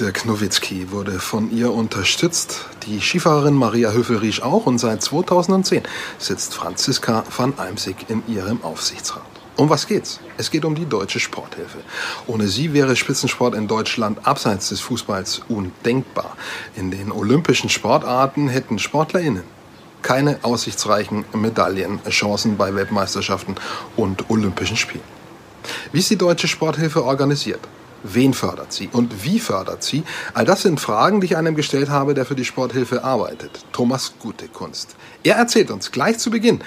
Dirk Nowitzki wurde von ihr unterstützt, die Skifahrerin Maria Höfel-Riesch auch und seit 2010 sitzt Franziska van Eimsig in ihrem Aufsichtsrat. Um was geht's? Es geht um die Deutsche Sporthilfe. Ohne sie wäre Spitzensport in Deutschland abseits des Fußballs undenkbar. In den olympischen Sportarten hätten SportlerInnen keine aussichtsreichen Medaillenchancen bei Weltmeisterschaften und Olympischen Spielen. Wie ist die Deutsche Sporthilfe organisiert? Wen fördert sie und wie fördert sie? All das sind Fragen, die ich einem gestellt habe, der für die Sporthilfe arbeitet. Thomas Gutekunst. Er erzählt uns gleich zu Beginn,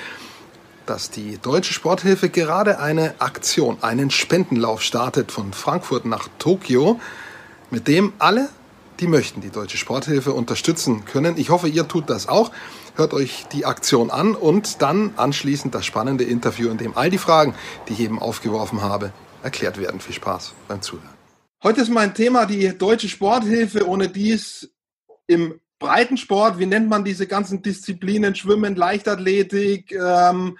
dass die Deutsche Sporthilfe gerade eine Aktion, einen Spendenlauf startet von Frankfurt nach Tokio, mit dem alle, die möchten, die Deutsche Sporthilfe unterstützen können. Ich hoffe, ihr tut das auch. Hört euch die Aktion an und dann anschließend das spannende Interview, in dem all die Fragen, die ich eben aufgeworfen habe, erklärt werden. Viel Spaß beim Zuhören. Heute ist mein Thema die Deutsche Sporthilfe, ohne die es im Breitensport, wie nennt man diese ganzen Disziplinen, Schwimmen, Leichtathletik, ähm,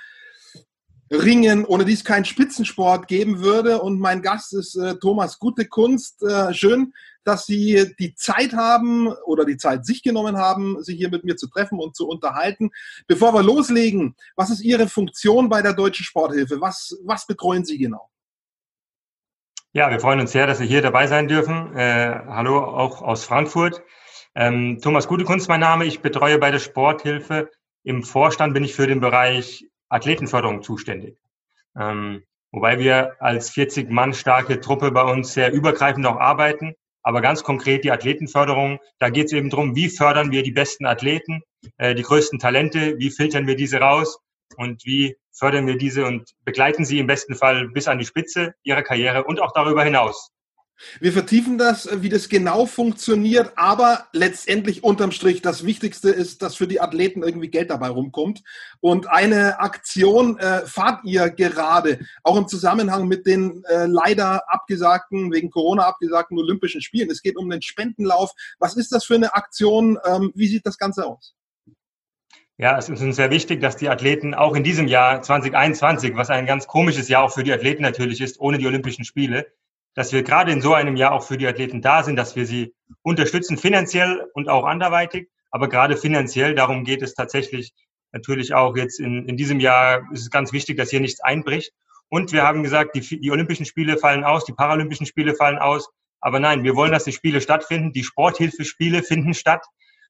Ringen, ohne die es keinen Spitzensport geben würde. Und mein Gast ist äh, Thomas Gute Kunst. Äh, schön, dass Sie die Zeit haben oder die Zeit sich genommen haben, sich hier mit mir zu treffen und zu unterhalten. Bevor wir loslegen, was ist Ihre Funktion bei der Deutschen Sporthilfe? Was, was betreuen Sie genau? Ja, wir freuen uns sehr, dass wir hier dabei sein dürfen. Äh, hallo auch aus Frankfurt. Ähm, Thomas Gutekunst mein Name. Ich betreue bei der Sporthilfe. Im Vorstand bin ich für den Bereich Athletenförderung zuständig. Ähm, wobei wir als 40 Mann starke Truppe bei uns sehr übergreifend auch arbeiten. Aber ganz konkret die Athletenförderung, da geht es eben darum, wie fördern wir die besten Athleten, äh, die größten Talente, wie filtern wir diese raus und wie fördern wir diese und begleiten sie im besten Fall bis an die Spitze ihrer Karriere und auch darüber hinaus. Wir vertiefen das, wie das genau funktioniert, aber letztendlich unterm Strich das Wichtigste ist, dass für die Athleten irgendwie Geld dabei rumkommt. Und eine Aktion äh, fahrt ihr gerade, auch im Zusammenhang mit den äh, leider abgesagten, wegen Corona abgesagten Olympischen Spielen. Es geht um den Spendenlauf. Was ist das für eine Aktion? Ähm, wie sieht das Ganze aus? Ja, es ist uns sehr wichtig, dass die Athleten auch in diesem Jahr 2021, was ein ganz komisches Jahr auch für die Athleten natürlich ist, ohne die Olympischen Spiele, dass wir gerade in so einem Jahr auch für die Athleten da sind, dass wir sie unterstützen, finanziell und auch anderweitig. Aber gerade finanziell, darum geht es tatsächlich natürlich auch jetzt in, in diesem Jahr, ist es ganz wichtig, dass hier nichts einbricht. Und wir haben gesagt, die, die Olympischen Spiele fallen aus, die Paralympischen Spiele fallen aus. Aber nein, wir wollen, dass die Spiele stattfinden. Die Sporthilfespiele finden statt.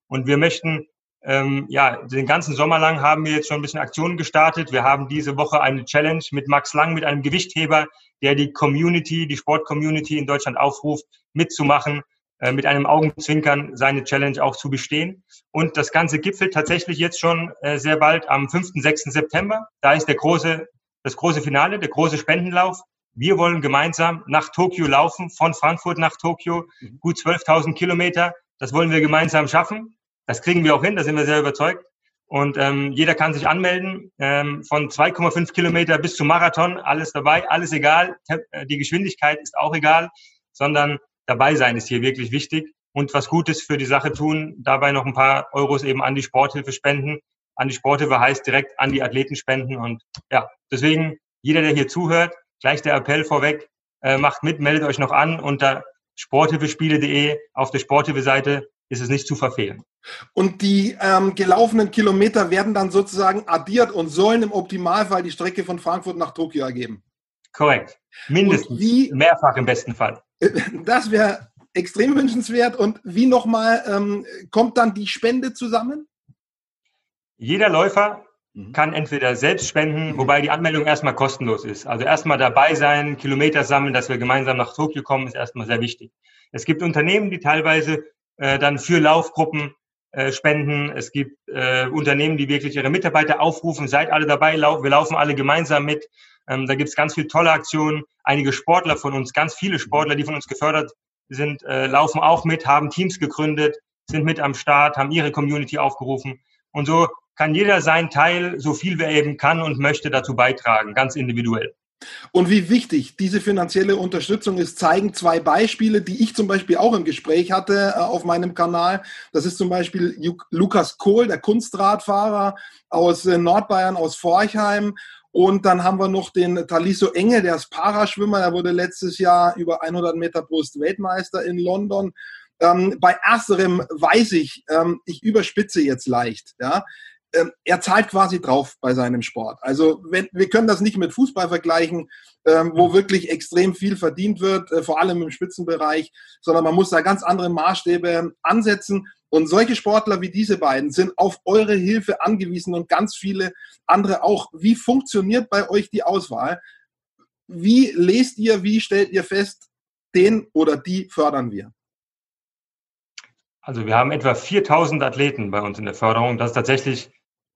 Und wir möchten ähm, ja, den ganzen Sommer lang haben wir jetzt schon ein bisschen Aktionen gestartet. Wir haben diese Woche eine Challenge mit Max Lang, mit einem Gewichtheber, der die Community, die Sport-Community in Deutschland aufruft, mitzumachen, äh, mit einem Augenzwinkern seine Challenge auch zu bestehen. Und das Ganze gipfelt tatsächlich jetzt schon äh, sehr bald am 5., 6. September. Da ist der große, das große Finale, der große Spendenlauf. Wir wollen gemeinsam nach Tokio laufen, von Frankfurt nach Tokio, mhm. gut 12.000 Kilometer. Das wollen wir gemeinsam schaffen. Das kriegen wir auch hin, da sind wir sehr überzeugt. Und ähm, jeder kann sich anmelden, ähm, von 2,5 Kilometer bis zum Marathon, alles dabei, alles egal. Äh, die Geschwindigkeit ist auch egal, sondern dabei sein ist hier wirklich wichtig und was Gutes für die Sache tun, dabei noch ein paar Euros eben an die Sporthilfe spenden. An die Sporthilfe heißt direkt an die Athleten spenden und ja, deswegen jeder, der hier zuhört, gleich der Appell vorweg, äh, macht mit, meldet euch noch an unter sporthilfespiele.de auf der Sporthilfe-Seite ist es nicht zu verfehlen. Und die ähm, gelaufenen Kilometer werden dann sozusagen addiert und sollen im Optimalfall die Strecke von Frankfurt nach Tokio ergeben. Korrekt. Mindestens. Wie, Mehrfach im besten Fall. Das wäre extrem wünschenswert. Und wie nochmal ähm, kommt dann die Spende zusammen? Jeder Läufer mhm. kann entweder selbst spenden, wobei die Anmeldung erstmal kostenlos ist. Also erstmal dabei sein, Kilometer sammeln, dass wir gemeinsam nach Tokio kommen, ist erstmal sehr wichtig. Es gibt Unternehmen, die teilweise äh, dann für Laufgruppen äh, spenden. Es gibt äh, Unternehmen, die wirklich ihre Mitarbeiter aufrufen, seid alle dabei, lau wir laufen alle gemeinsam mit. Ähm, da gibt es ganz viele tolle Aktionen. Einige Sportler von uns, ganz viele Sportler, die von uns gefördert sind, äh, laufen auch mit, haben Teams gegründet, sind mit am Start, haben ihre Community aufgerufen. Und so kann jeder seinen Teil, so viel wer eben kann und möchte, dazu beitragen, ganz individuell. Und wie wichtig diese finanzielle Unterstützung ist, zeigen zwei Beispiele, die ich zum Beispiel auch im Gespräch hatte äh, auf meinem Kanal. Das ist zum Beispiel Lukas Kohl, der Kunstradfahrer aus äh, Nordbayern, aus Forchheim. Und dann haben wir noch den Taliso Enge, der ist Paraschwimmer. Er wurde letztes Jahr über 100 Meter Brust Weltmeister in London. Ähm, bei ersterem weiß ich, ähm, ich überspitze jetzt leicht, ja. Ähm, er zahlt quasi drauf bei seinem Sport. Also wenn, wir können das nicht mit Fußball vergleichen, ähm, wo wirklich extrem viel verdient wird, äh, vor allem im Spitzenbereich, sondern man muss da ganz andere Maßstäbe ansetzen. Und solche Sportler wie diese beiden sind auf eure Hilfe angewiesen und ganz viele andere auch. Wie funktioniert bei euch die Auswahl? Wie lest ihr, wie stellt ihr fest, den oder die fördern wir? Also wir haben etwa 4000 Athleten bei uns in der Förderung. Das ist tatsächlich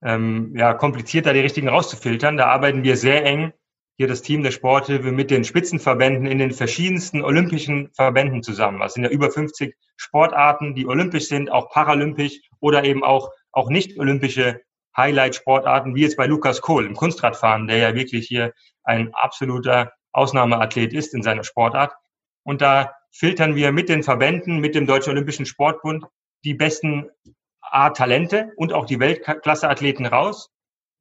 ähm, ja, kompliziert, da die richtigen rauszufiltern. Da arbeiten wir sehr eng, hier das Team der Sporthilfe, mit den Spitzenverbänden in den verschiedensten olympischen Verbänden zusammen. Das sind ja über 50 Sportarten, die olympisch sind, auch paralympisch oder eben auch, auch nicht olympische Highlight-Sportarten, wie jetzt bei Lukas Kohl im Kunstradfahren, der ja wirklich hier ein absoluter Ausnahmeathlet ist in seiner Sportart. Und da filtern wir mit den Verbänden, mit dem Deutschen Olympischen Sportbund die besten A-Talente und auch die Weltklasse-Athleten raus.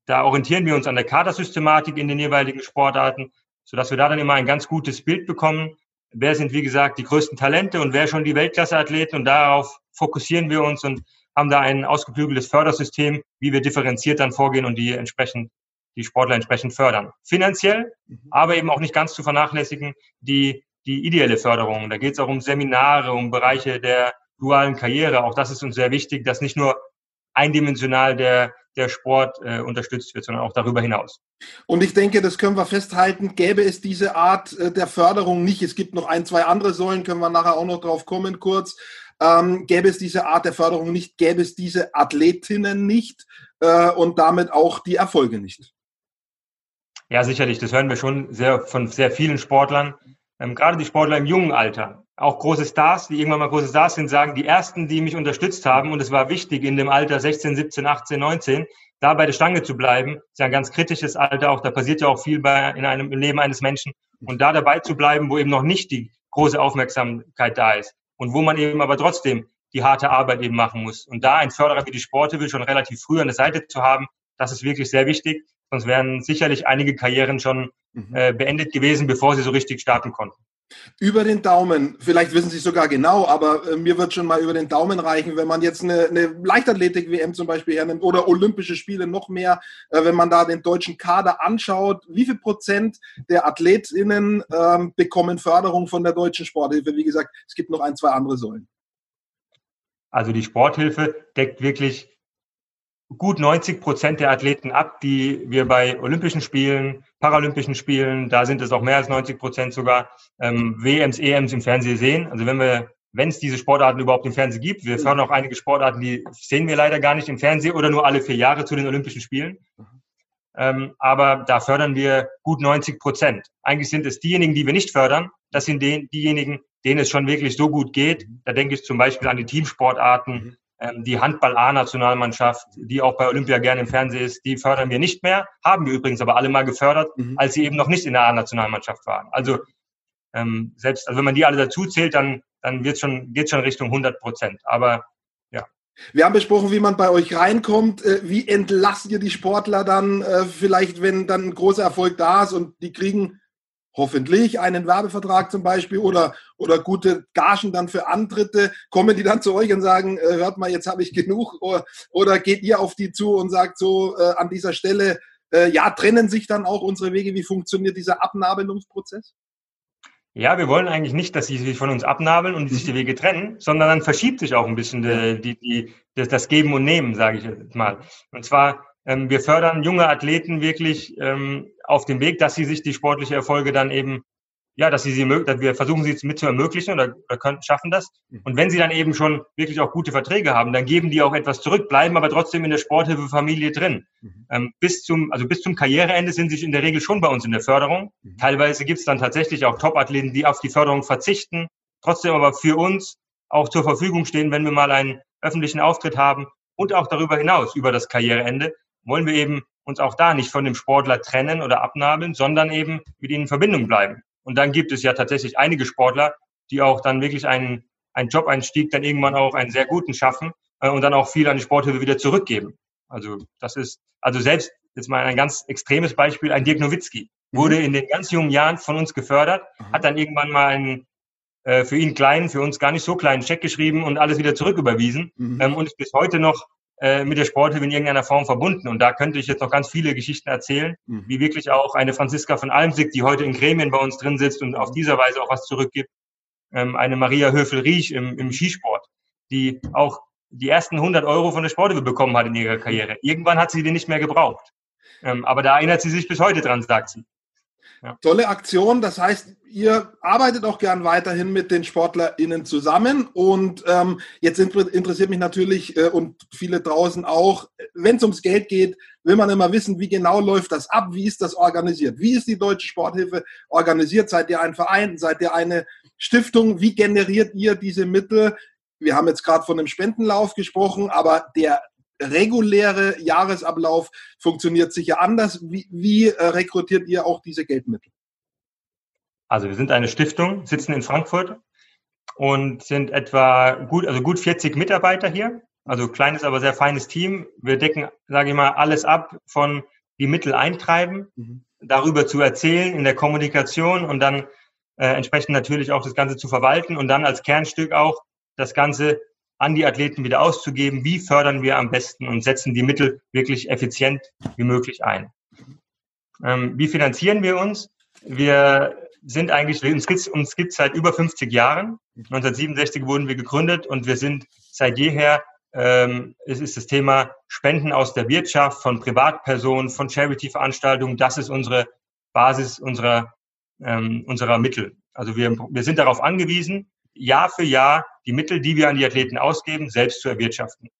Da orientieren wir uns an der Kadersystematik in den jeweiligen Sportarten, sodass wir da dann immer ein ganz gutes Bild bekommen. Wer sind, wie gesagt, die größten Talente und wer schon die Weltklasse-Athleten? Und darauf fokussieren wir uns und haben da ein ausgeklügeltes Fördersystem, wie wir differenziert dann vorgehen und die entsprechend die Sportler entsprechend fördern. Finanziell, mhm. aber eben auch nicht ganz zu vernachlässigen, die, die ideelle Förderung. Da geht es auch um Seminare, um Bereiche der dualen Karriere. Auch das ist uns sehr wichtig, dass nicht nur eindimensional der, der Sport äh, unterstützt wird, sondern auch darüber hinaus. Und ich denke, das können wir festhalten, gäbe es diese Art äh, der Förderung nicht. Es gibt noch ein, zwei andere Säulen, können wir nachher auch noch drauf kommen kurz. Ähm, gäbe es diese Art der Förderung nicht, gäbe es diese Athletinnen nicht äh, und damit auch die Erfolge nicht. Ja, sicherlich. Das hören wir schon sehr von sehr vielen Sportlern. Ähm, gerade die Sportler im jungen Alter auch große Stars, die irgendwann mal große Stars sind, sagen, die ersten, die mich unterstützt haben, und es war wichtig, in dem Alter 16, 17, 18, 19, da bei der Stange zu bleiben, ist ja ein ganz kritisches Alter, auch da passiert ja auch viel bei, in einem im Leben eines Menschen, und da dabei zu bleiben, wo eben noch nicht die große Aufmerksamkeit da ist und wo man eben aber trotzdem die harte Arbeit eben machen muss. Und da ein Förderer wie die Sporte will schon relativ früh an der Seite zu haben, das ist wirklich sehr wichtig. Sonst wären sicherlich einige Karrieren schon mhm. äh, beendet gewesen, bevor sie so richtig starten konnten. Über den Daumen, vielleicht wissen Sie sogar genau, aber äh, mir wird schon mal über den Daumen reichen, wenn man jetzt eine, eine Leichtathletik-WM zum Beispiel hernimmt oder Olympische Spiele noch mehr, äh, wenn man da den deutschen Kader anschaut, wie viel Prozent der AthletInnen ähm, bekommen Förderung von der deutschen Sporthilfe? Wie gesagt, es gibt noch ein, zwei andere Säulen. Also die Sporthilfe deckt wirklich gut 90 Prozent der Athleten ab, die wir bei Olympischen Spielen, Paralympischen Spielen, da sind es auch mehr als 90 Prozent sogar, ähm, WMs, EMs im Fernsehen sehen. Also wenn wir, wenn es diese Sportarten überhaupt im Fernsehen gibt, wir fördern auch einige Sportarten, die sehen wir leider gar nicht im Fernsehen oder nur alle vier Jahre zu den Olympischen Spielen. Ähm, aber da fördern wir gut 90 Prozent. Eigentlich sind es diejenigen, die wir nicht fördern, das sind die, diejenigen, denen es schon wirklich so gut geht. Da denke ich zum Beispiel an die Teamsportarten, mhm. Die Handball-A-Nationalmannschaft, die auch bei Olympia gerne im Fernsehen ist, die fördern wir nicht mehr, haben wir übrigens aber alle mal gefördert, mhm. als sie eben noch nicht in der A-Nationalmannschaft waren. Also ähm, selbst, also wenn man die alle dazu zählt, dann, dann wird schon, geht schon Richtung 100 Prozent. Aber ja. Wir haben besprochen, wie man bei euch reinkommt. Äh, wie entlasst ihr die Sportler dann äh, vielleicht, wenn dann ein großer Erfolg da ist und die kriegen hoffentlich einen Werbevertrag zum Beispiel oder, oder gute Gagen dann für Antritte, kommen die dann zu euch und sagen, äh, hört mal, jetzt habe ich genug oder, oder geht ihr auf die zu und sagt so äh, an dieser Stelle, äh, ja, trennen sich dann auch unsere Wege, wie funktioniert dieser Abnabelungsprozess? Ja, wir wollen eigentlich nicht, dass sie sich von uns abnabeln und sich die Wege trennen, sondern dann verschiebt sich auch ein bisschen die, die, die, das Geben und Nehmen, sage ich jetzt mal. Und zwar ähm, wir fördern junge Athleten wirklich ähm, auf dem Weg, dass sie sich die sportliche Erfolge dann eben, ja, dass sie sie, dass wir versuchen sie mit zu ermöglichen oder, oder können, schaffen das. Mhm. Und wenn sie dann eben schon wirklich auch gute Verträge haben, dann geben die auch etwas zurück, bleiben aber trotzdem in der Sporthilfefamilie drin. Mhm. Ähm, bis zum, also bis zum Karriereende sind sie in der Regel schon bei uns in der Förderung. Mhm. Teilweise gibt es dann tatsächlich auch Top-Athleten, die auf die Förderung verzichten, trotzdem aber für uns auch zur Verfügung stehen, wenn wir mal einen öffentlichen Auftritt haben und auch darüber hinaus, über das Karriereende, wollen wir eben uns auch da nicht von dem Sportler trennen oder abnabeln, sondern eben mit ihnen in Verbindung bleiben. Und dann gibt es ja tatsächlich einige Sportler, die auch dann wirklich einen, einen Job-Einstieg dann irgendwann auch einen sehr guten schaffen äh, und dann auch viel an die Sporthilfe wieder zurückgeben. Also das ist, also selbst, jetzt mal ein ganz extremes Beispiel, ein Dirk Nowitzki mhm. wurde in den ganz jungen Jahren von uns gefördert, mhm. hat dann irgendwann mal einen äh, für ihn kleinen, für uns gar nicht so kleinen Scheck geschrieben und alles wieder zurücküberwiesen mhm. ähm, und ist bis heute noch äh, mit der Sporthilfe in irgendeiner Form verbunden. Und da könnte ich jetzt noch ganz viele Geschichten erzählen, mhm. wie wirklich auch eine Franziska von Almsig, die heute in Gremien bei uns drin sitzt und auf dieser Weise auch was zurückgibt, ähm, eine Maria Höfel-Riesch im, im Skisport, die auch die ersten 100 Euro von der Sporthilfe bekommen hat in ihrer Karriere. Irgendwann hat sie die nicht mehr gebraucht. Ähm, aber da erinnert sie sich bis heute dran, sagt sie. Ja. Tolle Aktion. Das heißt, ihr arbeitet auch gern weiterhin mit den SportlerInnen zusammen. Und ähm, jetzt interessiert mich natürlich äh, und viele draußen auch, wenn es ums Geld geht, will man immer wissen, wie genau läuft das ab? Wie ist das organisiert? Wie ist die Deutsche Sporthilfe organisiert? Seid ihr ein Verein? Seid ihr eine Stiftung? Wie generiert ihr diese Mittel? Wir haben jetzt gerade von einem Spendenlauf gesprochen, aber der reguläre Jahresablauf funktioniert sicher anders. Wie, wie äh, rekrutiert ihr auch diese Geldmittel? Also wir sind eine Stiftung, sitzen in Frankfurt und sind etwa gut, also gut 40 Mitarbeiter hier. Also kleines, aber sehr feines Team. Wir decken, sage ich mal, alles ab von die Mittel eintreiben, mhm. darüber zu erzählen in der Kommunikation und dann äh, entsprechend natürlich auch das Ganze zu verwalten und dann als Kernstück auch das Ganze an die Athleten wieder auszugeben. Wie fördern wir am besten und setzen die Mittel wirklich effizient wie möglich ein? Ähm, wie finanzieren wir uns? Wir sind eigentlich, uns gibt uns seit über 50 Jahren. 1967 wurden wir gegründet und wir sind seit jeher, ähm, es ist das Thema Spenden aus der Wirtschaft, von Privatpersonen, von Charity-Veranstaltungen. Das ist unsere Basis unserer, ähm, unserer Mittel. Also wir, wir sind darauf angewiesen, Jahr für Jahr die Mittel, die wir an die Athleten ausgeben, selbst zu erwirtschaften.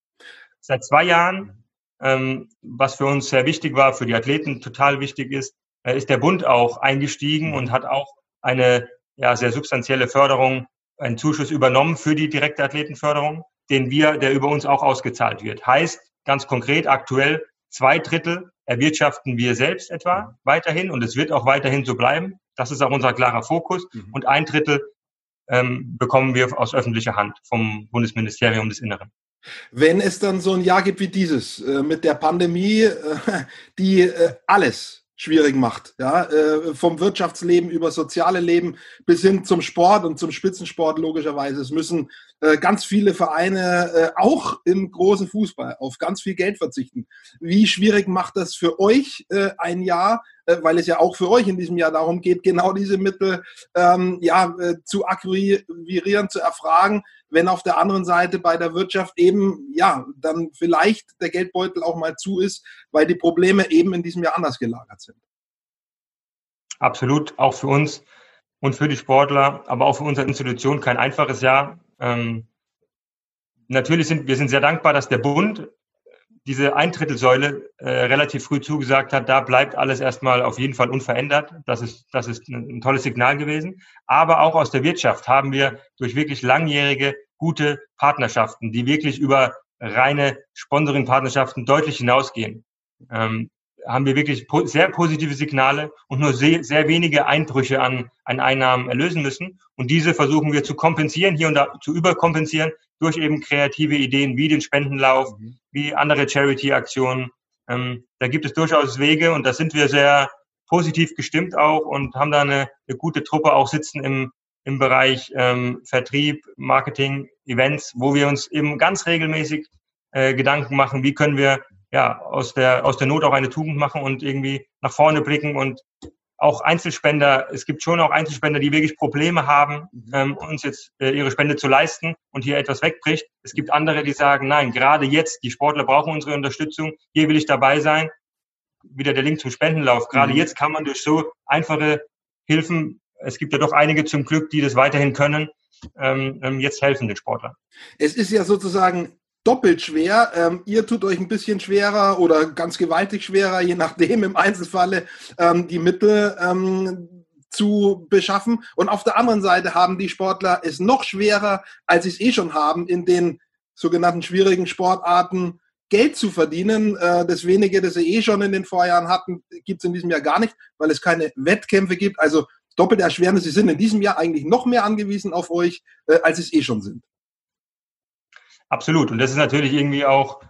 Seit zwei Jahren, ähm, was für uns sehr wichtig war, für die Athleten total wichtig ist, äh, ist der Bund auch eingestiegen und hat auch eine ja, sehr substanzielle Förderung, einen Zuschuss übernommen für die direkte Athletenförderung, den wir, der über uns auch ausgezahlt wird. Heißt ganz konkret aktuell zwei Drittel erwirtschaften wir selbst etwa weiterhin und es wird auch weiterhin so bleiben. Das ist auch unser klarer Fokus. Mhm. Und ein Drittel ähm, bekommen wir aus öffentlicher Hand vom Bundesministerium des Inneren. Wenn es dann so ein Jahr gibt wie dieses äh, mit der Pandemie, äh, die äh, alles schwierig macht, ja, äh, vom Wirtschaftsleben über soziale Leben bis hin zum Sport und zum Spitzensport logischerweise. Es müssen äh, ganz viele Vereine äh, auch im großen Fußball auf ganz viel Geld verzichten. Wie schwierig macht das für euch äh, ein Jahr, äh, weil es ja auch für euch in diesem Jahr darum geht, genau diese Mittel ähm, ja, äh, zu akquirieren, zu erfragen, wenn auf der anderen Seite bei der Wirtschaft eben ja dann vielleicht der Geldbeutel auch mal zu ist, weil die Probleme eben in diesem Jahr anders gelagert sind. Absolut, auch für uns und für die Sportler, aber auch für unsere Institution kein einfaches Jahr. Ähm, natürlich sind wir sind sehr dankbar, dass der Bund diese Eintrittelsäule äh, relativ früh zugesagt hat, da bleibt alles erstmal auf jeden Fall unverändert. Das ist, das ist ein, ein tolles Signal gewesen. Aber auch aus der Wirtschaft haben wir durch wirklich langjährige, gute Partnerschaften, die wirklich über reine Sponsoring-Partnerschaften deutlich hinausgehen. Ähm, haben wir wirklich sehr positive Signale und nur sehr, sehr wenige Einbrüche an, an Einnahmen erlösen müssen. Und diese versuchen wir zu kompensieren, hier und da zu überkompensieren durch eben kreative Ideen wie den Spendenlauf, mhm. wie andere Charity-Aktionen. Ähm, da gibt es durchaus Wege und da sind wir sehr positiv gestimmt auch und haben da eine, eine gute Truppe auch sitzen im, im Bereich ähm, Vertrieb, Marketing, Events, wo wir uns eben ganz regelmäßig äh, Gedanken machen, wie können wir ja, aus der, aus der Not auch eine Tugend machen und irgendwie nach vorne blicken und auch Einzelspender, es gibt schon auch Einzelspender, die wirklich Probleme haben, ähm, uns jetzt äh, ihre Spende zu leisten und hier etwas wegbricht. Es gibt andere, die sagen, nein, gerade jetzt, die Sportler brauchen unsere Unterstützung, hier will ich dabei sein. Wieder der Link zum Spendenlauf. Gerade mhm. jetzt kann man durch so einfache Hilfen, es gibt ja doch einige zum Glück, die das weiterhin können, ähm, ähm jetzt helfen den Sportlern. Es ist ja sozusagen doppelt schwer. Ähm, ihr tut euch ein bisschen schwerer oder ganz gewaltig schwerer, je nachdem im Einzelfalle ähm, die Mittel ähm, zu beschaffen. Und auf der anderen Seite haben die Sportler es noch schwerer, als sie es eh schon haben, in den sogenannten schwierigen Sportarten Geld zu verdienen. Äh, das wenige, das sie eh schon in den Vorjahren hatten, gibt es in diesem Jahr gar nicht, weil es keine Wettkämpfe gibt. Also doppelte Erschwernis. Sie sind in diesem Jahr eigentlich noch mehr angewiesen auf euch, äh, als sie es eh schon sind. Absolut. Und das ist natürlich irgendwie auch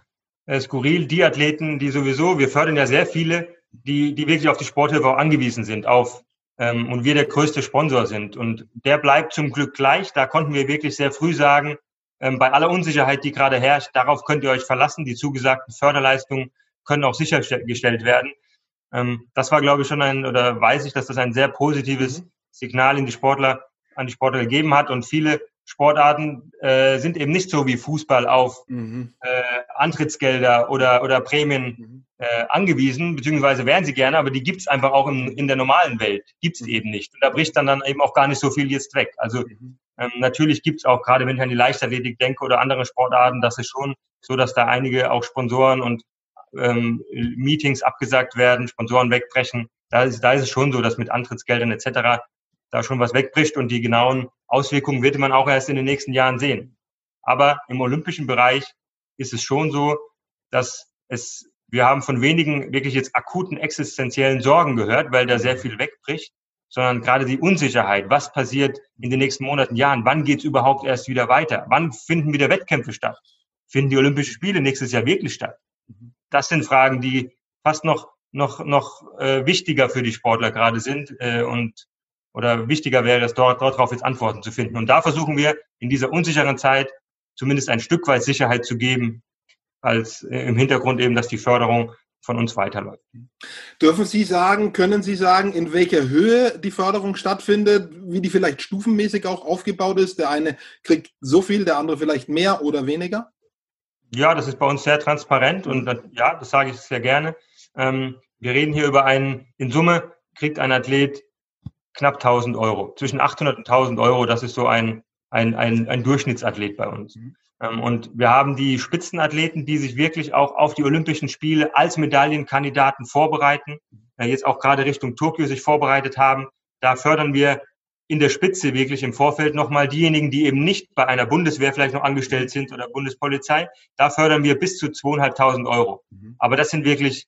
äh, skurril. Die Athleten, die sowieso, wir fördern ja sehr viele, die, die wirklich auf die Sporthilfe auch angewiesen sind, auf ähm, und wir der größte Sponsor sind. Und der bleibt zum Glück gleich. Da konnten wir wirklich sehr früh sagen, ähm, bei aller Unsicherheit, die gerade herrscht, darauf könnt ihr euch verlassen. Die zugesagten Förderleistungen können auch sichergestellt werden. Ähm, das war, glaube ich, schon ein, oder weiß ich, dass das ein sehr positives mhm. Signal in die Sportler, an die Sportler gegeben hat. Und viele Sportarten äh, sind eben nicht so wie Fußball auf mhm. äh, Antrittsgelder oder, oder Prämien mhm. äh, angewiesen, beziehungsweise wären sie gerne, aber die gibt's einfach auch in, in der normalen Welt, gibt's mhm. eben nicht. Und da bricht dann, dann eben auch gar nicht so viel jetzt weg. Also mhm. ähm, natürlich gibt's auch, gerade wenn ich an die Leichtathletik denke oder andere Sportarten, das ist schon so, dass da einige auch Sponsoren und ähm, Meetings abgesagt werden, Sponsoren wegbrechen. Da ist, da ist es schon so, dass mit Antrittsgeldern etc. da schon was wegbricht und die genauen Auswirkungen wird man auch erst in den nächsten Jahren sehen. Aber im olympischen Bereich ist es schon so, dass es, wir haben von wenigen wirklich jetzt akuten existenziellen Sorgen gehört, weil da sehr viel wegbricht, sondern gerade die Unsicherheit, was passiert in den nächsten Monaten, Jahren, wann geht es überhaupt erst wieder weiter, wann finden wieder Wettkämpfe statt, finden die Olympischen Spiele nächstes Jahr wirklich statt. Das sind Fragen, die fast noch noch noch äh, wichtiger für die Sportler gerade sind äh, und oder wichtiger wäre es dort dort darauf jetzt Antworten zu finden. Und da versuchen wir in dieser unsicheren Zeit zumindest ein Stück weit Sicherheit zu geben, als äh, im Hintergrund eben, dass die Förderung von uns weiterläuft. Dürfen Sie sagen, können Sie sagen, in welcher Höhe die Förderung stattfindet, wie die vielleicht stufenmäßig auch aufgebaut ist? Der eine kriegt so viel, der andere vielleicht mehr oder weniger? Ja, das ist bei uns sehr transparent und das, ja, das sage ich sehr gerne. Ähm, wir reden hier über einen, in Summe kriegt ein Athlet knapp 1000 Euro. Zwischen 800 und 1000 Euro, das ist so ein, ein, ein, ein Durchschnittsathlet bei uns. Mhm. Ähm, und wir haben die Spitzenathleten, die sich wirklich auch auf die Olympischen Spiele als Medaillenkandidaten vorbereiten, jetzt auch gerade Richtung Tokio sich vorbereitet haben. Da fördern wir in der Spitze wirklich im Vorfeld nochmal diejenigen, die eben nicht bei einer Bundeswehr vielleicht noch angestellt sind oder Bundespolizei. Da fördern wir bis zu zweieinhalbtausend Euro. Mhm. Aber das sind wirklich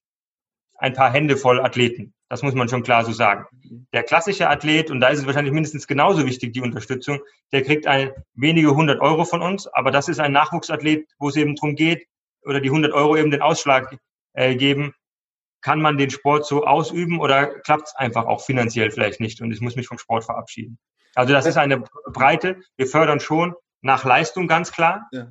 ein paar Hände voll Athleten. Das muss man schon klar so sagen. Der klassische Athlet, und da ist es wahrscheinlich mindestens genauso wichtig, die Unterstützung, der kriegt ein wenige hundert Euro von uns, aber das ist ein Nachwuchsathlet, wo es eben darum geht, oder die hundert Euro eben den Ausschlag äh, geben, kann man den Sport so ausüben oder klappt es einfach auch finanziell vielleicht nicht und ich muss mich vom Sport verabschieden. Also das ist eine Breite. Wir fördern schon nach Leistung ganz klar. Ja.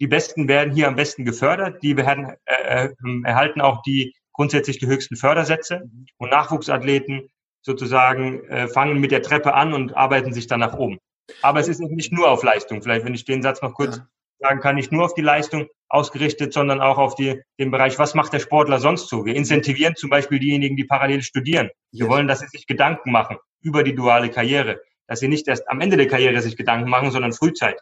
Die Besten werden hier am besten gefördert. Die werden, äh, äh, erhalten auch die grundsätzlich die höchsten Fördersätze mhm. und Nachwuchsathleten sozusagen äh, fangen mit der Treppe an und arbeiten sich dann nach oben. Aber es ist nicht nur auf Leistung. Vielleicht, wenn ich den Satz noch kurz ja sagen kann, nicht nur auf die Leistung ausgerichtet, sondern auch auf die, den Bereich, was macht der Sportler sonst so? Wir incentivieren zum Beispiel diejenigen, die parallel studieren. Wir wollen, dass sie sich Gedanken machen über die duale Karriere, dass sie nicht erst am Ende der Karriere sich Gedanken machen, sondern frühzeitig.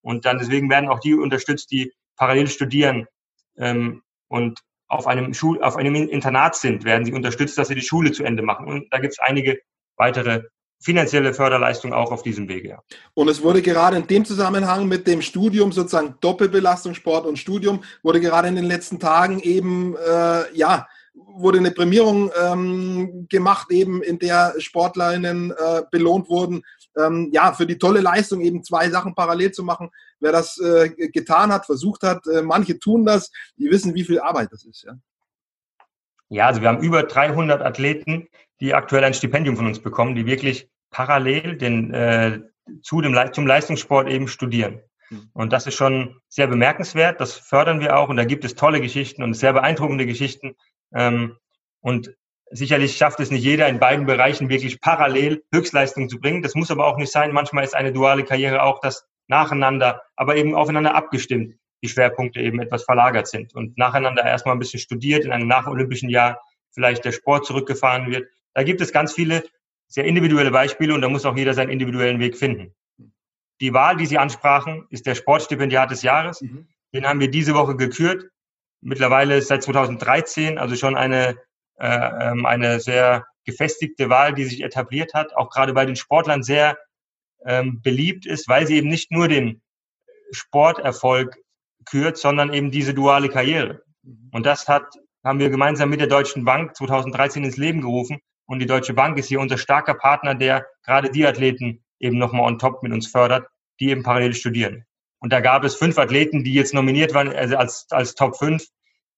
Und dann deswegen werden auch die unterstützt, die parallel studieren ähm, und auf einem Schul auf einem Internat sind, werden sie unterstützt, dass sie die Schule zu Ende machen. Und da gibt es einige weitere finanzielle Förderleistung auch auf diesem Wege. Ja. Und es wurde gerade in dem Zusammenhang mit dem Studium, sozusagen Doppelbelastung, Sport und Studium, wurde gerade in den letzten Tagen eben, äh, ja, wurde eine Prämierung ähm, gemacht, eben in der Sportlerinnen äh, belohnt wurden, ähm, ja, für die tolle Leistung eben zwei Sachen parallel zu machen. Wer das äh, getan hat, versucht hat, äh, manche tun das, die wissen, wie viel Arbeit das ist. Ja. Ja, also wir haben über 300 Athleten, die aktuell ein Stipendium von uns bekommen, die wirklich parallel den, äh, zu dem, zum Leistungssport eben studieren. Hm. Und das ist schon sehr bemerkenswert. Das fördern wir auch. Und da gibt es tolle Geschichten und sehr beeindruckende Geschichten. Ähm, und sicherlich schafft es nicht jeder in beiden Bereichen wirklich parallel Höchstleistungen zu bringen. Das muss aber auch nicht sein. Manchmal ist eine duale Karriere auch das nacheinander, aber eben aufeinander abgestimmt die Schwerpunkte eben etwas verlagert sind und nacheinander erstmal ein bisschen studiert, in einem nacholympischen Jahr vielleicht der Sport zurückgefahren wird. Da gibt es ganz viele sehr individuelle Beispiele und da muss auch jeder seinen individuellen Weg finden. Die Wahl, die Sie ansprachen, ist der Sportstipendiat des Jahres. Mhm. Den haben wir diese Woche gekürt. Mittlerweile seit 2013, also schon eine, äh, ähm, eine sehr gefestigte Wahl, die sich etabliert hat, auch gerade bei den Sportlern sehr ähm, beliebt ist, weil sie eben nicht nur den Sporterfolg kürt, sondern eben diese duale Karriere. Mhm. Und das hat, haben wir gemeinsam mit der Deutschen Bank 2013 ins Leben gerufen. Und die Deutsche Bank ist hier unser starker Partner, der gerade die Athleten eben nochmal on top mit uns fördert, die eben parallel studieren. Und da gab es fünf Athleten, die jetzt nominiert waren also als, als Top 5.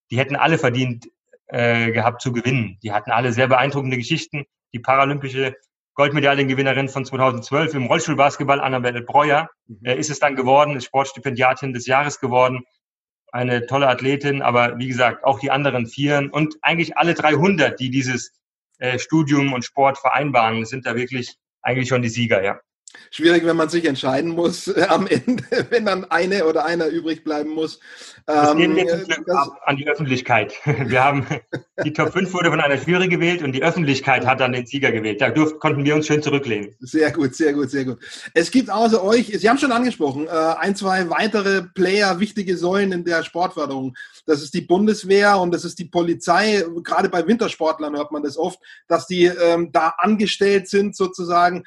Die hätten alle verdient äh, gehabt zu gewinnen. Die hatten alle sehr beeindruckende Geschichten. die paralympische Goldmedaillengewinnerin von 2012 im Rollstuhlbasketball, Annabelle Breuer, mhm. äh, ist es dann geworden, ist Sportstipendiatin des Jahres geworden. Eine tolle Athletin, aber wie gesagt, auch die anderen Vieren und eigentlich alle 300, die dieses äh, Studium und Sport vereinbaren, sind da wirklich eigentlich schon die Sieger, ja. Schwierig, wenn man sich entscheiden muss äh, am Ende, wenn dann eine oder einer übrig bleiben muss. Ähm, wir das, an die Öffentlichkeit. Wir haben, die Top 5 wurde von einer Jury gewählt und die Öffentlichkeit hat dann den Sieger gewählt. Da durften, konnten wir uns schön zurücklehnen. Sehr gut, sehr gut, sehr gut. Es gibt außer euch, Sie haben schon angesprochen, äh, ein, zwei weitere Player, wichtige Säulen in der Sportförderung. Das ist die Bundeswehr und das ist die Polizei. Gerade bei Wintersportlern hört man das oft, dass die ähm, da angestellt sind sozusagen.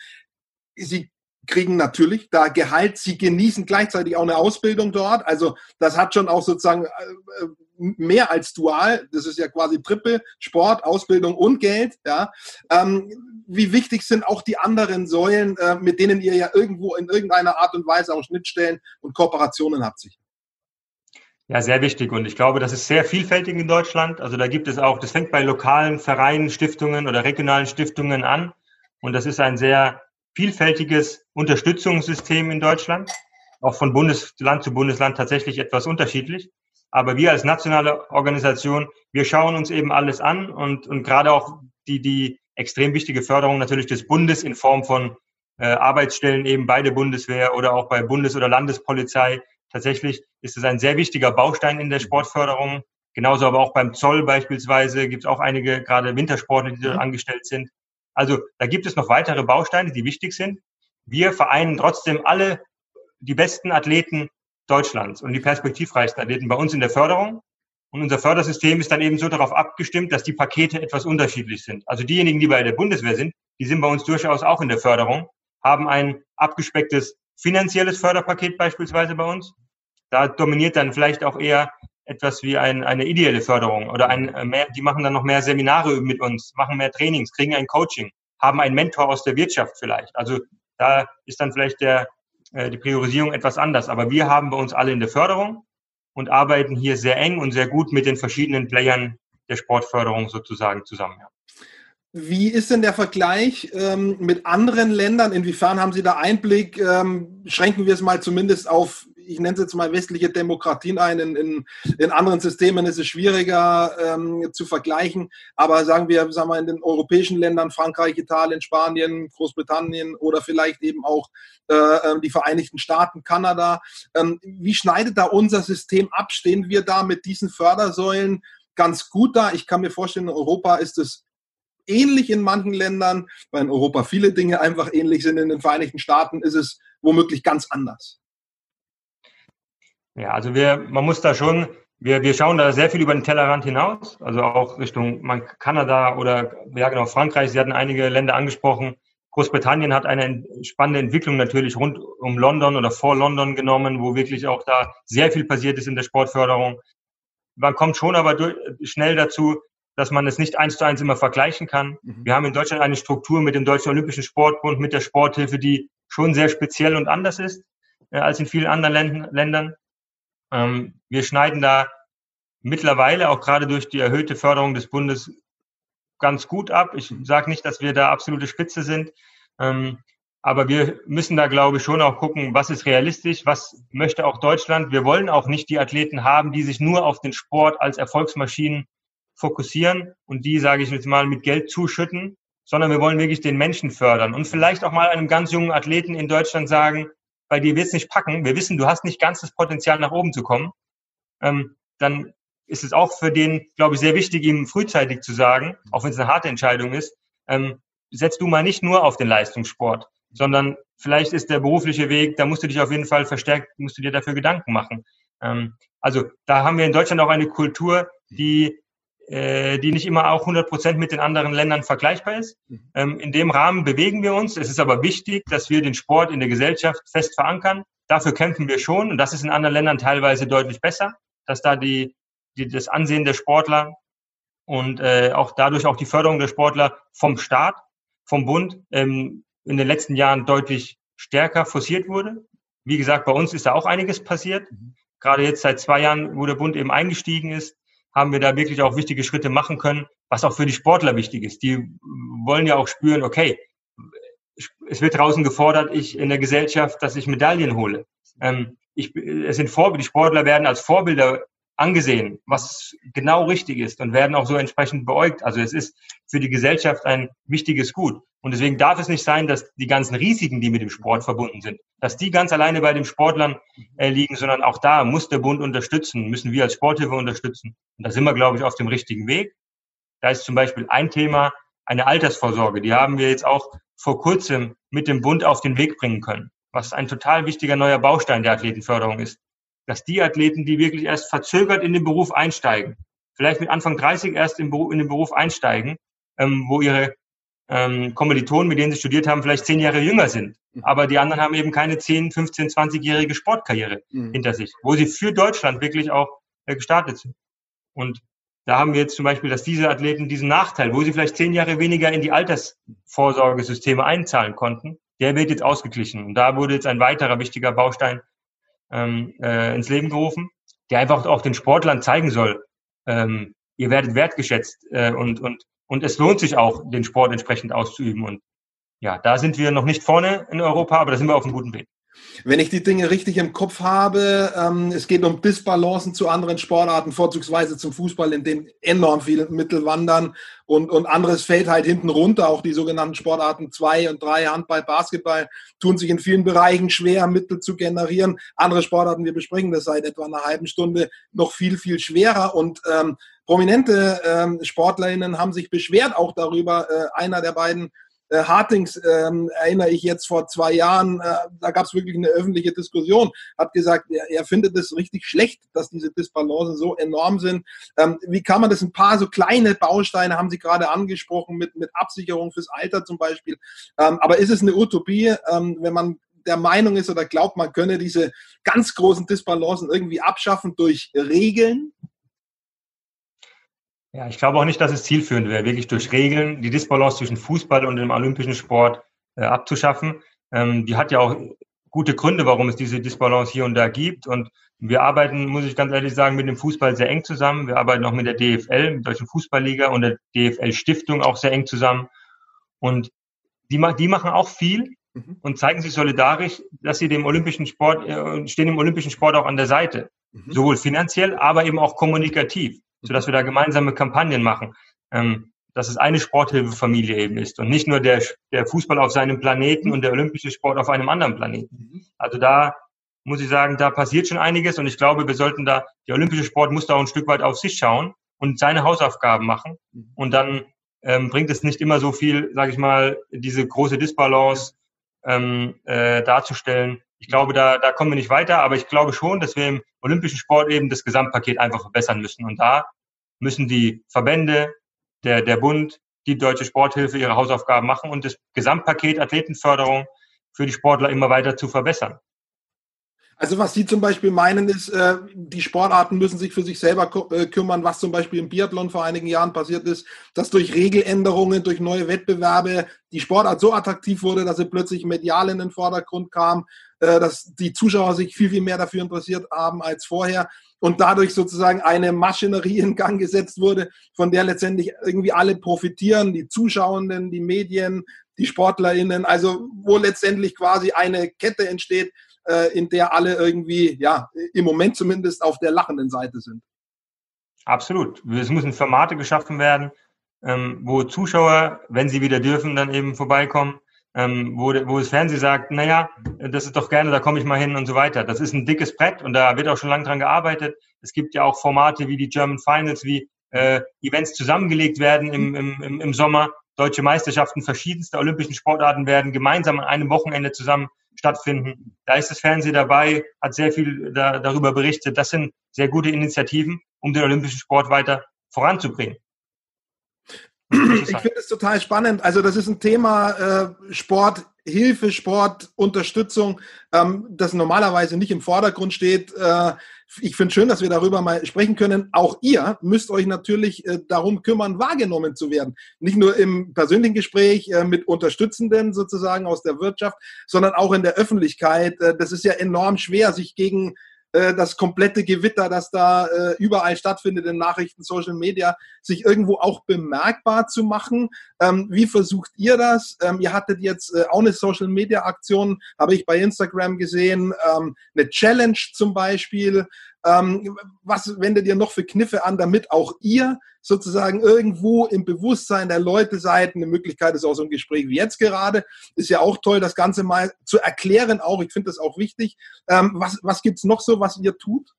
Sie kriegen natürlich da Gehalt, sie genießen gleichzeitig auch eine Ausbildung dort. Also das hat schon auch sozusagen äh, mehr als dual. Das ist ja quasi Triple, Sport, Ausbildung und Geld. Ja. Ähm, wie wichtig sind auch die anderen Säulen, äh, mit denen ihr ja irgendwo in irgendeiner Art und Weise auch Schnittstellen und Kooperationen habt sich? Ja, sehr wichtig. Und ich glaube, das ist sehr vielfältig in Deutschland. Also da gibt es auch, das fängt bei lokalen Vereinen, Stiftungen oder regionalen Stiftungen an. Und das ist ein sehr vielfältiges Unterstützungssystem in Deutschland, auch von Bundesland zu Bundesland tatsächlich etwas unterschiedlich. Aber wir als nationale Organisation, wir schauen uns eben alles an und, und gerade auch die, die extrem wichtige Förderung natürlich des Bundes in Form von äh, Arbeitsstellen eben bei der Bundeswehr oder auch bei Bundes- oder Landespolizei. Tatsächlich ist es ein sehr wichtiger Baustein in der Sportförderung. Genauso aber auch beim Zoll beispielsweise gibt es auch einige, gerade Wintersportler, die dort angestellt sind. Also da gibt es noch weitere Bausteine, die wichtig sind. Wir vereinen trotzdem alle die besten Athleten Deutschlands und die perspektivreichsten Athleten bei uns in der Förderung. Und unser Fördersystem ist dann eben so darauf abgestimmt, dass die Pakete etwas unterschiedlich sind. Also diejenigen, die bei der Bundeswehr sind, die sind bei uns durchaus auch in der Förderung, haben ein abgespecktes finanzielles Förderpaket beispielsweise bei uns. Da dominiert dann vielleicht auch eher etwas wie ein, eine ideelle Förderung oder ein, äh, mehr, die machen dann noch mehr Seminare mit uns, machen mehr Trainings, kriegen ein Coaching, haben einen Mentor aus der Wirtschaft vielleicht. Also da ist dann vielleicht der, äh, die Priorisierung etwas anders. Aber wir haben bei uns alle in der Förderung und arbeiten hier sehr eng und sehr gut mit den verschiedenen Playern der Sportförderung sozusagen zusammen. Ja. Wie ist denn der Vergleich ähm, mit anderen Ländern? Inwiefern haben Sie da Einblick? Ähm, schränken wir es mal zumindest auf ich nenne es jetzt mal westliche Demokratien ein. In, in, in anderen Systemen ist es schwieriger ähm, zu vergleichen. Aber sagen wir, sagen wir in den europäischen Ländern, Frankreich, Italien, Spanien, Großbritannien oder vielleicht eben auch äh, ähm, die Vereinigten Staaten, Kanada. Ähm, wie schneidet da unser System ab? Stehen wir da mit diesen Fördersäulen ganz gut da? Ich kann mir vorstellen, in Europa ist es ähnlich in manchen Ländern, weil in Europa viele Dinge einfach ähnlich sind. In den Vereinigten Staaten ist es womöglich ganz anders. Ja, also wir, man muss da schon, wir, wir schauen da sehr viel über den Tellerrand hinaus, also auch Richtung Kanada oder ja genau Frankreich. Sie hatten einige Länder angesprochen. Großbritannien hat eine spannende Entwicklung natürlich rund um London oder vor London genommen, wo wirklich auch da sehr viel passiert ist in der Sportförderung. Man kommt schon aber durch, schnell dazu, dass man es nicht eins zu eins immer vergleichen kann. Mhm. Wir haben in Deutschland eine Struktur mit dem Deutschen Olympischen Sportbund, mit der Sporthilfe, die schon sehr speziell und anders ist äh, als in vielen anderen Ländern. Ähm, wir schneiden da mittlerweile auch gerade durch die erhöhte Förderung des Bundes ganz gut ab. Ich sage nicht, dass wir da absolute Spitze sind, ähm, aber wir müssen da, glaube ich, schon auch gucken, was ist realistisch, was möchte auch Deutschland. Wir wollen auch nicht die Athleten haben, die sich nur auf den Sport als Erfolgsmaschinen fokussieren und die, sage ich jetzt mal, mit Geld zuschütten, sondern wir wollen wirklich den Menschen fördern und vielleicht auch mal einem ganz jungen Athleten in Deutschland sagen, bei dir wird es nicht packen, wir wissen, du hast nicht ganz das Potenzial nach oben zu kommen, ähm, dann ist es auch für den, glaube ich, sehr wichtig, ihm frühzeitig zu sagen, auch wenn es eine harte Entscheidung ist, ähm, setz du mal nicht nur auf den Leistungssport, sondern vielleicht ist der berufliche Weg, da musst du dich auf jeden Fall verstärkt, musst du dir dafür Gedanken machen. Ähm, also da haben wir in Deutschland auch eine Kultur, die die nicht immer auch 100 Prozent mit den anderen Ländern vergleichbar ist. Mhm. Ähm, in dem Rahmen bewegen wir uns. Es ist aber wichtig, dass wir den Sport in der Gesellschaft fest verankern. Dafür kämpfen wir schon und das ist in anderen Ländern teilweise deutlich besser, dass da die, die das Ansehen der Sportler und äh, auch dadurch auch die Förderung der Sportler vom Staat, vom Bund ähm, in den letzten Jahren deutlich stärker forciert wurde. Wie gesagt, bei uns ist da auch einiges passiert. Mhm. Gerade jetzt seit zwei Jahren, wo der Bund eben eingestiegen ist, haben wir da wirklich auch wichtige Schritte machen können, was auch für die Sportler wichtig ist. Die wollen ja auch spüren, okay, es wird draußen gefordert, ich in der Gesellschaft, dass ich Medaillen hole. Ähm, ich, es sind Vorbilder, die Sportler werden als Vorbilder angesehen, was genau richtig ist und werden auch so entsprechend beäugt. Also es ist für die Gesellschaft ein wichtiges Gut. Und deswegen darf es nicht sein, dass die ganzen Risiken, die mit dem Sport verbunden sind, dass die ganz alleine bei den Sportlern äh, liegen, sondern auch da muss der Bund unterstützen, müssen wir als Sporthilfe unterstützen. Und da sind wir, glaube ich, auf dem richtigen Weg. Da ist zum Beispiel ein Thema eine Altersvorsorge. Die haben wir jetzt auch vor kurzem mit dem Bund auf den Weg bringen können, was ein total wichtiger neuer Baustein der Athletenförderung ist dass die Athleten, die wirklich erst verzögert in den Beruf einsteigen, vielleicht mit Anfang 30 erst in, den Beruf einsteigen, ähm, wo ihre ähm, Kommilitonen, mit denen sie studiert haben, vielleicht zehn Jahre jünger sind. Mhm. Aber die anderen haben eben keine 10, 15, 20-jährige Sportkarriere mhm. hinter sich, wo sie für Deutschland wirklich auch äh, gestartet sind. Und da haben wir jetzt zum Beispiel, dass diese Athleten diesen Nachteil, wo sie vielleicht zehn Jahre weniger in die Altersvorsorgesysteme einzahlen konnten, der wird jetzt ausgeglichen. Und da wurde jetzt ein weiterer wichtiger Baustein ähm, äh, ins Leben gerufen, der einfach auch den Sportlern zeigen soll, ähm, ihr werdet wertgeschätzt äh, und, und, und es lohnt sich auch, den Sport entsprechend auszuüben. Und ja, da sind wir noch nicht vorne in Europa, aber da sind wir auf einem guten Weg. Wenn ich die Dinge richtig im Kopf habe, ähm, es geht um Disbalancen zu anderen Sportarten, vorzugsweise zum Fußball, in dem enorm viele Mittel wandern und, und anderes fällt halt hinten runter. Auch die sogenannten Sportarten 2 und 3, Handball, Basketball, tun sich in vielen Bereichen schwer, Mittel zu generieren. Andere Sportarten, wir besprechen das seit etwa einer halben Stunde, noch viel, viel schwerer und ähm, Prominente ähm, SportlerInnen haben sich beschwert auch darüber. Äh, einer der beiden äh, Hartings ähm, erinnere ich jetzt vor zwei Jahren, äh, da gab es wirklich eine öffentliche Diskussion, hat gesagt, er, er findet es richtig schlecht, dass diese Disbalancen so enorm sind. Ähm, wie kann man das, ein paar so kleine Bausteine haben Sie gerade angesprochen, mit, mit Absicherung fürs Alter zum Beispiel. Ähm, aber ist es eine Utopie, ähm, wenn man der Meinung ist oder glaubt, man könne diese ganz großen Disbalancen irgendwie abschaffen durch Regeln? Ja, ich glaube auch nicht, dass es zielführend wäre, wirklich durch Regeln die Disbalance zwischen Fußball und dem olympischen Sport äh, abzuschaffen. Ähm, die hat ja auch gute Gründe, warum es diese Disbalance hier und da gibt. Und wir arbeiten, muss ich ganz ehrlich sagen, mit dem Fußball sehr eng zusammen. Wir arbeiten auch mit der DFL, mit der Deutschen Fußballliga und der DFL Stiftung auch sehr eng zusammen. Und die, die machen auch viel mhm. und zeigen sich solidarisch, dass sie dem olympischen Sport, äh, stehen dem olympischen Sport auch an der Seite. Mhm. Sowohl finanziell, aber eben auch kommunikativ sodass wir da gemeinsame Kampagnen machen, ähm, dass es eine Sporthilfefamilie eben ist und nicht nur der, der Fußball auf seinem Planeten und der olympische Sport auf einem anderen Planeten. Mhm. Also da muss ich sagen, da passiert schon einiges und ich glaube, wir sollten da, der olympische Sport muss da auch ein Stück weit auf sich schauen und seine Hausaufgaben machen mhm. und dann ähm, bringt es nicht immer so viel, sage ich mal, diese große Disbalance ähm, äh, darzustellen. Ich glaube, da, da kommen wir nicht weiter, aber ich glaube schon, dass wir im olympischen Sport eben das Gesamtpaket einfach verbessern müssen. Und da müssen die Verbände, der, der Bund, die Deutsche Sporthilfe ihre Hausaufgaben machen und das Gesamtpaket Athletenförderung für die Sportler immer weiter zu verbessern. Also was Sie zum Beispiel meinen ist, äh, die Sportarten müssen sich für sich selber äh, kümmern, was zum Beispiel im Biathlon vor einigen Jahren passiert ist, dass durch Regeländerungen, durch neue Wettbewerbe die Sportart so attraktiv wurde, dass sie plötzlich medial in den Vordergrund kam, äh, dass die Zuschauer sich viel, viel mehr dafür interessiert haben als vorher und dadurch sozusagen eine Maschinerie in Gang gesetzt wurde, von der letztendlich irgendwie alle profitieren, die Zuschauenden, die Medien, die SportlerInnen, also wo letztendlich quasi eine Kette entsteht, äh, in der alle irgendwie, ja, im Moment zumindest auf der lachenden Seite sind. Absolut. Es müssen Formate geschaffen werden, ähm, wo Zuschauer, wenn sie wieder dürfen, dann eben vorbeikommen, ähm, wo, wo das Fernsehen sagt, naja, das ist doch gerne, da komme ich mal hin und so weiter. Das ist ein dickes Brett und da wird auch schon lange dran gearbeitet. Es gibt ja auch Formate wie die German Finals, wie äh, Events zusammengelegt werden im, im, im Sommer. Deutsche Meisterschaften verschiedenster olympischen Sportarten werden gemeinsam an einem Wochenende zusammen stattfinden. Da ist das Fernsehen dabei, hat sehr viel da, darüber berichtet. Das sind sehr gute Initiativen, um den olympischen Sport weiter voranzubringen. Ich finde es total spannend. Also das ist ein Thema äh, Sport, Hilfe, Sport, Unterstützung, ähm, das normalerweise nicht im Vordergrund steht. Äh, ich finde schön, dass wir darüber mal sprechen können. Auch ihr müsst euch natürlich äh, darum kümmern, wahrgenommen zu werden. Nicht nur im persönlichen Gespräch äh, mit Unterstützenden sozusagen aus der Wirtschaft, sondern auch in der Öffentlichkeit. Äh, das ist ja enorm schwer, sich gegen äh, das komplette Gewitter, das da äh, überall stattfindet in Nachrichten, Social Media, sich irgendwo auch bemerkbar zu machen. Ähm, wie versucht ihr das? Ähm, ihr hattet jetzt äh, auch eine Social Media Aktion, habe ich bei Instagram gesehen, ähm, eine Challenge zum Beispiel. Ähm, was wendet ihr noch für Kniffe an, damit auch ihr sozusagen irgendwo im Bewusstsein der Leute seid? Eine Möglichkeit ist auch so ein Gespräch wie jetzt gerade. Ist ja auch toll, das Ganze mal zu erklären auch. Ich finde das auch wichtig. Ähm, was was gibt's noch so, was ihr tut?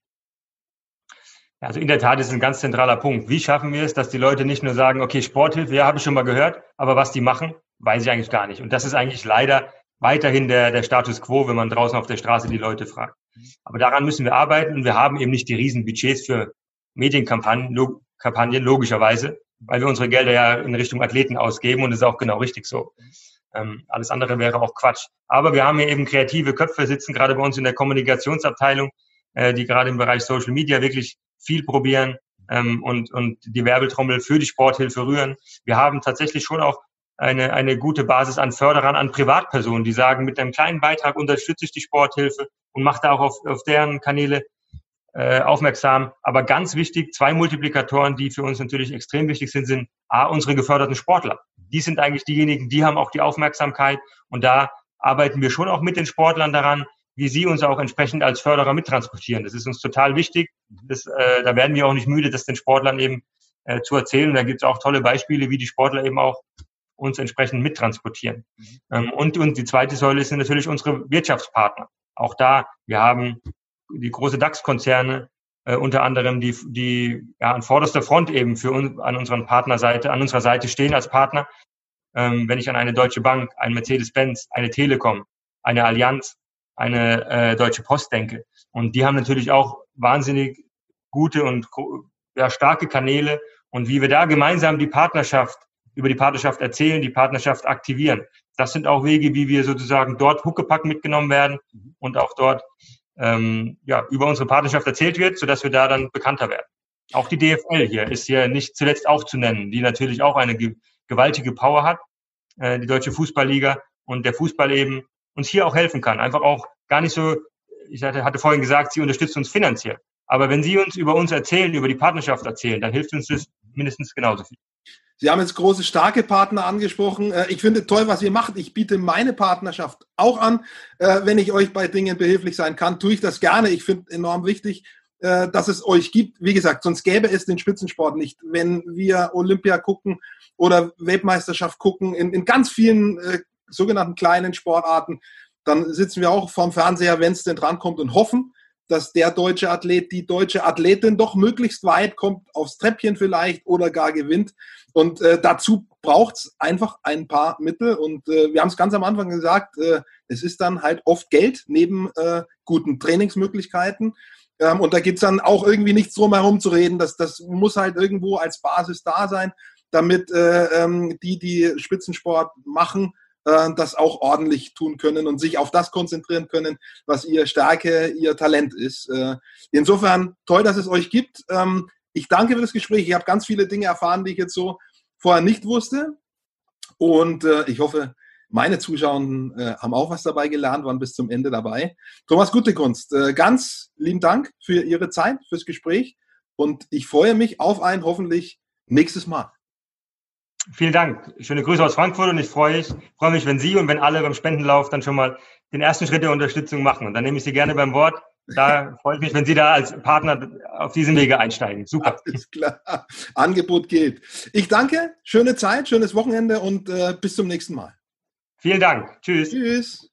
Also in der Tat ist es ein ganz zentraler Punkt. Wie schaffen wir es, dass die Leute nicht nur sagen, okay, Sporthilfe, ja, habe ich schon mal gehört, aber was die machen, weiß ich eigentlich gar nicht. Und das ist eigentlich leider weiterhin der, der Status quo, wenn man draußen auf der Straße die Leute fragt. Aber daran müssen wir arbeiten und wir haben eben nicht die riesen Budgets für Medienkampagnen, log Kampagnen, logischerweise, weil wir unsere Gelder ja in Richtung Athleten ausgeben und das ist auch genau richtig so. Ähm, alles andere wäre auch Quatsch. Aber wir haben hier eben kreative Köpfe sitzen, gerade bei uns in der Kommunikationsabteilung, äh, die gerade im Bereich Social Media wirklich viel probieren ähm, und, und die Werbetrommel für die Sporthilfe rühren. Wir haben tatsächlich schon auch eine, eine gute Basis an Förderern, an Privatpersonen, die sagen, mit einem kleinen Beitrag unterstütze ich die Sporthilfe und mache da auch auf, auf deren Kanäle äh, aufmerksam. Aber ganz wichtig, zwei Multiplikatoren, die für uns natürlich extrem wichtig sind, sind A, unsere geförderten Sportler. Die sind eigentlich diejenigen, die haben auch die Aufmerksamkeit und da arbeiten wir schon auch mit den Sportlern daran, wie sie uns auch entsprechend als Förderer mittransportieren. Das ist uns total wichtig. Das, äh, da werden wir auch nicht müde, das den Sportlern eben äh, zu erzählen. Da gibt es auch tolle Beispiele, wie die Sportler eben auch uns entsprechend mittransportieren. Mhm. Ähm, und, und die zweite Säule sind natürlich unsere Wirtschaftspartner. Auch da, wir haben die große DAX-Konzerne, äh, unter anderem, die, die ja, an vorderster Front eben für uns, an unserer Partnerseite, an unserer Seite stehen als Partner. Ähm, wenn ich an eine Deutsche Bank, ein Mercedes-Benz, eine Telekom, eine Allianz, eine äh, Deutsche Post denke. Und die haben natürlich auch wahnsinnig gute und ja, starke Kanäle. Und wie wir da gemeinsam die Partnerschaft über die Partnerschaft erzählen, die Partnerschaft aktivieren. Das sind auch Wege, wie wir sozusagen dort Huckepack mitgenommen werden und auch dort ähm, ja, über unsere Partnerschaft erzählt wird, sodass wir da dann bekannter werden. Auch die DFL hier ist hier nicht zuletzt auch zu nennen, die natürlich auch eine ge gewaltige Power hat, äh, die Deutsche Fußballliga und der Fußball eben uns hier auch helfen kann. Einfach auch gar nicht so, ich hatte, hatte vorhin gesagt, sie unterstützt uns finanziell. Aber wenn Sie uns über uns erzählen, über die Partnerschaft erzählen, dann hilft uns das mindestens genauso viel. Sie haben jetzt große, starke Partner angesprochen. Äh, ich finde toll, was ihr macht. Ich biete meine Partnerschaft auch an. Äh, wenn ich euch bei Dingen behilflich sein kann, tue ich das gerne. Ich finde enorm wichtig, äh, dass es euch gibt. Wie gesagt, sonst gäbe es den Spitzensport nicht. Wenn wir Olympia gucken oder Weltmeisterschaft gucken, in, in ganz vielen sogenannten kleinen Sportarten, dann sitzen wir auch vorm Fernseher, wenn es denn drankommt und hoffen, dass der deutsche Athlet, die deutsche Athletin doch möglichst weit kommt, aufs Treppchen vielleicht oder gar gewinnt. Und äh, dazu braucht es einfach ein paar Mittel. Und äh, wir haben es ganz am Anfang gesagt, äh, es ist dann halt oft Geld neben äh, guten Trainingsmöglichkeiten. Ähm, und da gibt es dann auch irgendwie nichts drum herum zu reden. Das, das muss halt irgendwo als Basis da sein, damit äh, ähm, die, die Spitzensport machen, äh, das auch ordentlich tun können und sich auf das konzentrieren können, was ihr Stärke, ihr Talent ist. Äh, insofern toll, dass es euch gibt. Ähm, ich danke für das Gespräch. Ich habe ganz viele Dinge erfahren, die ich jetzt so vorher nicht wusste. Und äh, ich hoffe, meine Zuschauer äh, haben auch was dabei gelernt, waren bis zum Ende dabei. Thomas Guttekunst, äh, ganz lieben Dank für Ihre Zeit, fürs Gespräch. Und ich freue mich auf ein hoffentlich nächstes Mal. Vielen Dank. Schöne Grüße aus Frankfurt und ich freue mich, freue mich, wenn Sie und wenn alle beim Spendenlauf dann schon mal den ersten Schritt der Unterstützung machen. Und dann nehme ich Sie gerne beim Wort. Da freue ich mich, wenn Sie da als Partner auf diesem Wege einsteigen. Super. Alles klar. Angebot gilt. Ich danke. Schöne Zeit, schönes Wochenende und äh, bis zum nächsten Mal. Vielen Dank. Tschüss. Tschüss.